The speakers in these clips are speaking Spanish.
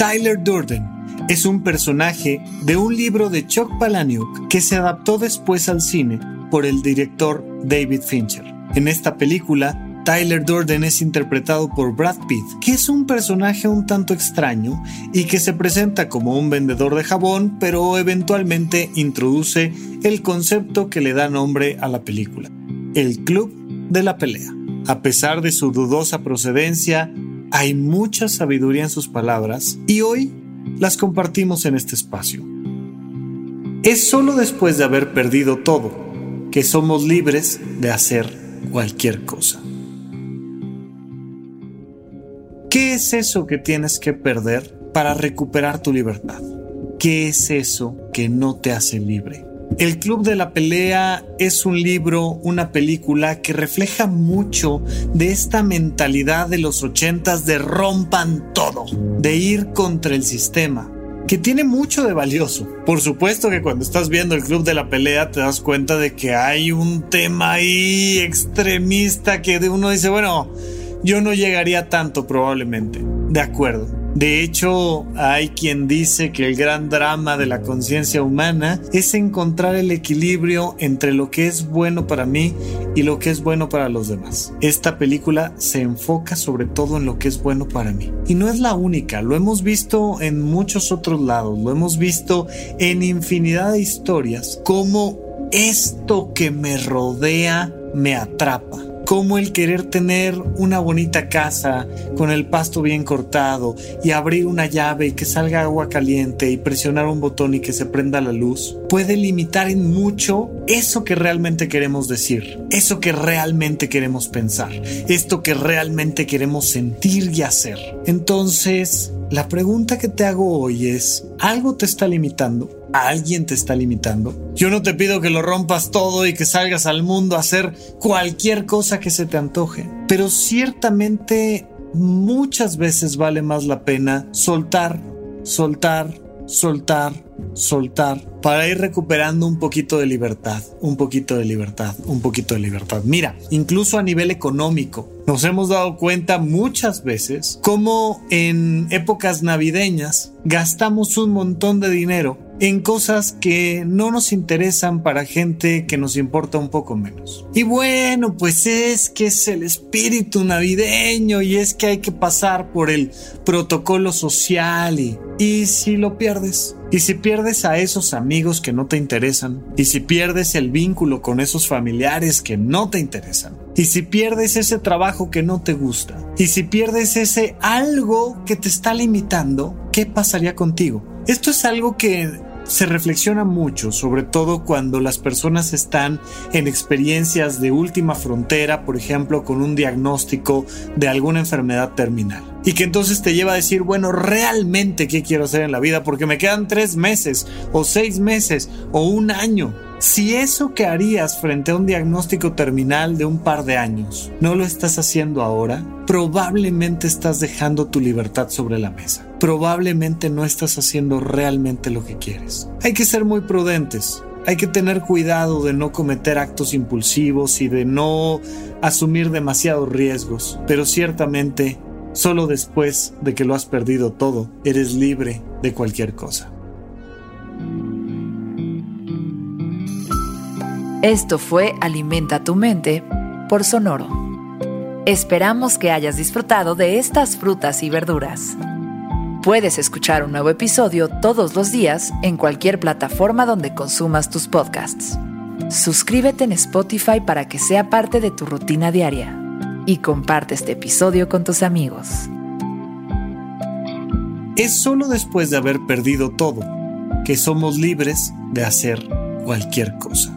Tyler Durden es un personaje de un libro de Chuck Palahniuk que se adaptó después al cine por el director David Fincher. En esta película, Tyler Durden es interpretado por Brad Pitt, que es un personaje un tanto extraño y que se presenta como un vendedor de jabón, pero eventualmente introduce el concepto que le da nombre a la película, el Club de la Pelea. A pesar de su dudosa procedencia, hay mucha sabiduría en sus palabras y hoy las compartimos en este espacio. Es solo después de haber perdido todo que somos libres de hacer cualquier cosa. ¿Qué es eso que tienes que perder para recuperar tu libertad? ¿Qué es eso que no te hace libre? El Club de la Pelea es un libro, una película que refleja mucho de esta mentalidad de los ochentas de rompan todo, de ir contra el sistema, que tiene mucho de valioso. Por supuesto que cuando estás viendo el Club de la Pelea te das cuenta de que hay un tema ahí extremista que uno dice, bueno, yo no llegaría tanto probablemente. De acuerdo. De hecho, hay quien dice que el gran drama de la conciencia humana es encontrar el equilibrio entre lo que es bueno para mí y lo que es bueno para los demás. Esta película se enfoca sobre todo en lo que es bueno para mí. Y no es la única, lo hemos visto en muchos otros lados, lo hemos visto en infinidad de historias, como esto que me rodea me atrapa como el querer tener una bonita casa con el pasto bien cortado y abrir una llave y que salga agua caliente y presionar un botón y que se prenda la luz puede limitar en mucho eso que realmente queremos decir, eso que realmente queremos pensar, esto que realmente queremos sentir y hacer. Entonces, la pregunta que te hago hoy es, ¿algo te está limitando? Alguien te está limitando. Yo no te pido que lo rompas todo y que salgas al mundo a hacer cualquier cosa que se te antoje, pero ciertamente muchas veces vale más la pena soltar, soltar, soltar, soltar para ir recuperando un poquito de libertad, un poquito de libertad, un poquito de libertad. Mira, incluso a nivel económico, nos hemos dado cuenta muchas veces cómo en épocas navideñas gastamos un montón de dinero en cosas que no nos interesan para gente que nos importa un poco menos. Y bueno, pues es que es el espíritu navideño y es que hay que pasar por el protocolo social y, y si lo pierdes, y si pierdes a esos amigos que no te interesan, y si pierdes el vínculo con esos familiares que no te interesan, y si pierdes ese trabajo que no te gusta, y si pierdes ese algo que te está limitando, ¿qué pasaría contigo? Esto es algo que se reflexiona mucho, sobre todo cuando las personas están en experiencias de última frontera, por ejemplo, con un diagnóstico de alguna enfermedad terminal. Y que entonces te lleva a decir, bueno, realmente qué quiero hacer en la vida, porque me quedan tres meses, o seis meses, o un año. Si eso que harías frente a un diagnóstico terminal de un par de años no lo estás haciendo ahora, probablemente estás dejando tu libertad sobre la mesa. Probablemente no estás haciendo realmente lo que quieres. Hay que ser muy prudentes hay que tener cuidado de no cometer actos impulsivos y de no asumir demasiados riesgos, pero ciertamente solo después de que lo has perdido todo, eres libre de cualquier cosa. Esto fue Alimenta tu mente por Sonoro. Esperamos que hayas disfrutado de estas frutas y verduras. Puedes escuchar un nuevo episodio todos los días en cualquier plataforma donde consumas tus podcasts. Suscríbete en Spotify para que sea parte de tu rutina diaria y comparte este episodio con tus amigos. Es solo después de haber perdido todo que somos libres de hacer cualquier cosa.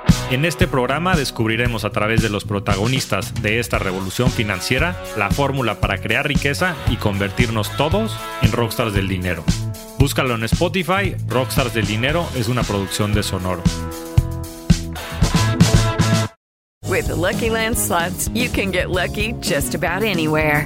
En este programa descubriremos a través de los protagonistas de esta revolución financiera la fórmula para crear riqueza y convertirnos todos en rockstars del dinero. Búscalo en Spotify, Rockstars del Dinero es una producción de Sonoro. With Lucky Land slots, you can get lucky just about anywhere.